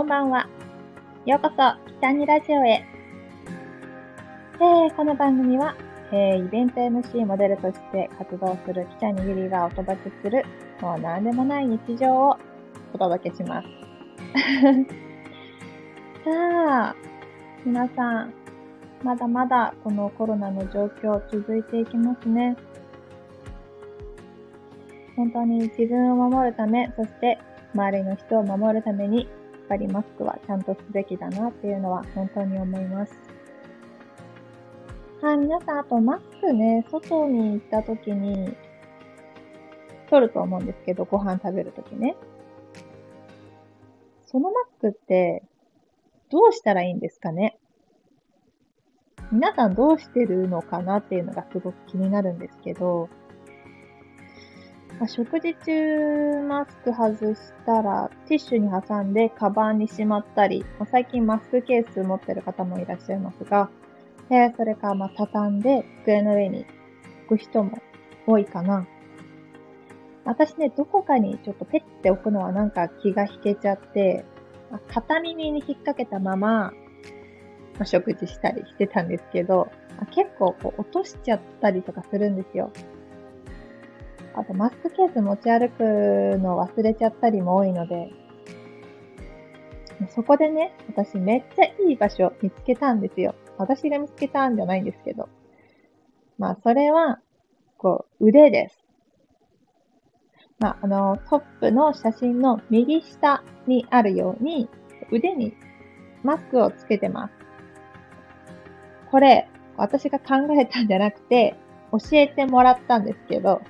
こんばんは。ようこそ、北にラジオへ。えー、この番組は、えー、イベント MC モデルとして活動する北にゆりがお届けする、もう何でもない日常をお届けします。さあ、皆さん、まだまだこのコロナの状況続いていきますね。本当に自分を守るため、そして周りの人を守るために、ぱりマスクはちゃんとすべきだなっていうのは本当に思います。はい、皆さん、あとマスクね、外に行った時に、取ると思うんですけど、ご飯食べる時ね。そのマスクって、どうしたらいいんですかね？皆さんどうしてるのかなっていうのがすごく気になるんですけど、まあ、食事中マスク外したらティッシュに挟んでカバンにしまったり、まあ、最近マスクケース持ってる方もいらっしゃいますが、えそれかまあ畳んで机の上に置く人も多いかな。私ね、どこかにちょっとペッて置くのはなんか気が引けちゃってま、片耳に引っ掛けたまま、ま、食事したりしてたんですけど、結構こう落としちゃったりとかするんですよ。あとマスクケース持ち歩くの忘れちゃったりも多いので、そこでね、私めっちゃいい場所見つけたんですよ。私が見つけたんじゃないんですけど。まあ、それは、こう、腕です。まあ、あの、トップの写真の右下にあるように、腕にマスクをつけてます。これ、私が考えたんじゃなくて、教えてもらったんですけど、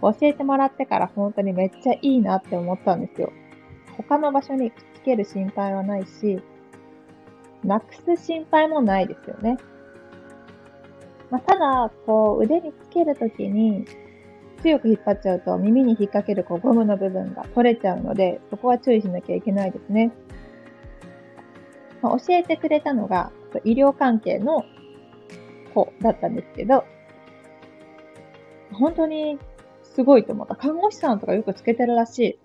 教えてもらってから本当にめっちゃいいなって思ったんですよ。他の場所にくっつける心配はないし、なくす心配もないですよね。まあ、ただ、こう、腕につけるときに、強く引っ張っちゃうと耳に引っ掛けるこうゴムの部分が取れちゃうので、そこは注意しなきゃいけないですね。まあ、教えてくれたのが、医療関係の子だったんですけど、本当にすごいと思った。看護師さんとかよくつけてるらしい。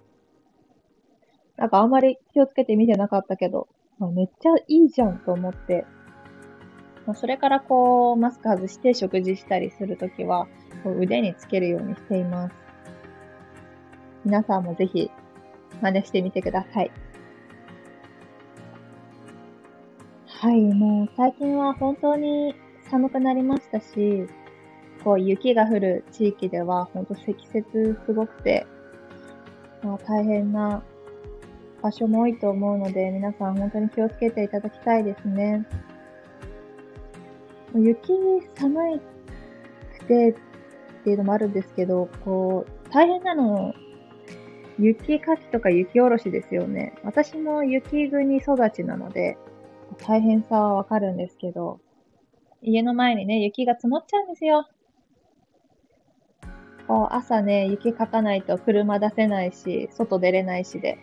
なんかあんまり気をつけて見てなかったけど、めっちゃいいじゃんと思って、それからこう、マスク外して食事したりするときは、腕につけるようにしています。皆さんもぜひ、真似してみてください。はい、もう最近は本当に寒くなりましたし、こう雪が降る地域では本当積雪すごくて、まあ、大変な場所も多いと思うので、皆さん本当に気をつけていただきたいですね。雪寒くてっていうのもあるんですけど、こう、大変なの、雪かきとか雪下ろしですよね。私も雪国育ちなので、大変さはわかるんですけど、家の前にね、雪が積もっちゃうんですよ。こう朝ね、雪かかないと車出せないし、外出れないしで。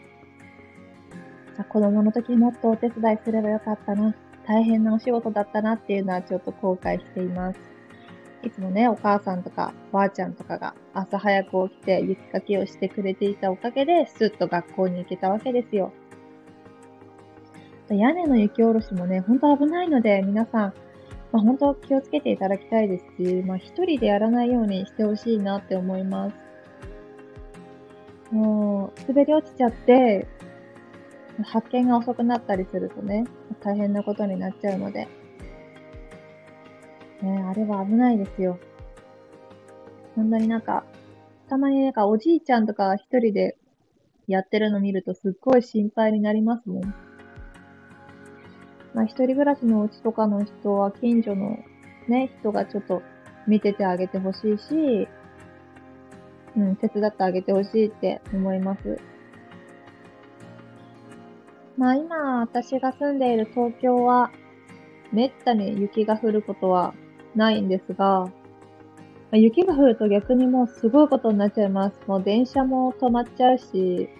子供の時もっとお手伝いすればよかったな。大変なお仕事だったなっていうのはちょっと後悔しています。いつもね、お母さんとかばあちゃんとかが朝早く起きて雪かきをしてくれていたおかげで、スッと学校に行けたわけですよ。屋根の雪下ろしもね、ほんと危ないので、皆さん、まあ、本当気をつけていただきたいですし、まあ、一人でやらないようにしてほしいなって思います。もう、滑り落ちちゃって、発見が遅くなったりするとね、大変なことになっちゃうので。ねあれは危ないですよ。そんなになんか、たまになんかおじいちゃんとか一人でやってるの見るとすっごい心配になりますもん。まあ、一人暮らしのお家とかの人は近所のね、人がちょっと見ててあげてほしいし、うん、手伝ってあげてほしいって思います。まあ今、私が住んでいる東京は、めったに雪が降ることはないんですが、雪が降ると逆にもうすごいことになっちゃいます。もう電車も止まっちゃうし、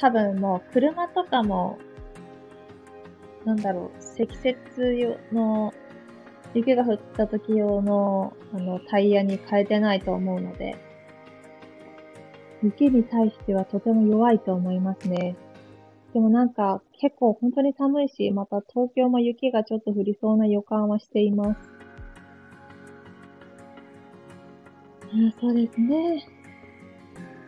多分もう車とかもなんだろう、積雪の、雪が降った時用の、あの、タイヤに変えてないと思うので、雪に対してはとても弱いと思いますね。でもなんか結構本当に寒いし、また東京も雪がちょっと降りそうな予感はしています。あそうですね。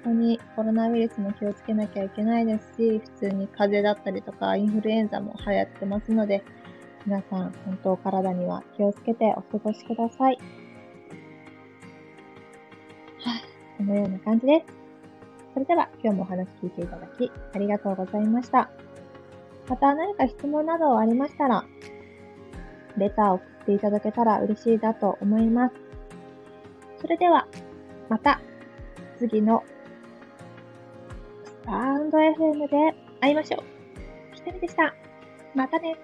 本当にコロナウイルスも気をつけなきゃいけないですし、普通に風邪だったりとかインフルエンザも流行ってますので、皆さん本当体には気をつけてお過ごしください。はい、このような感じです。それでは今日もお話聞いていただきありがとうございました。また何か質問などありましたら、レターを送っていただけたら嬉しいだと思います。それでは、また次のアンド FM で会いましょう。ひとみでした。またね。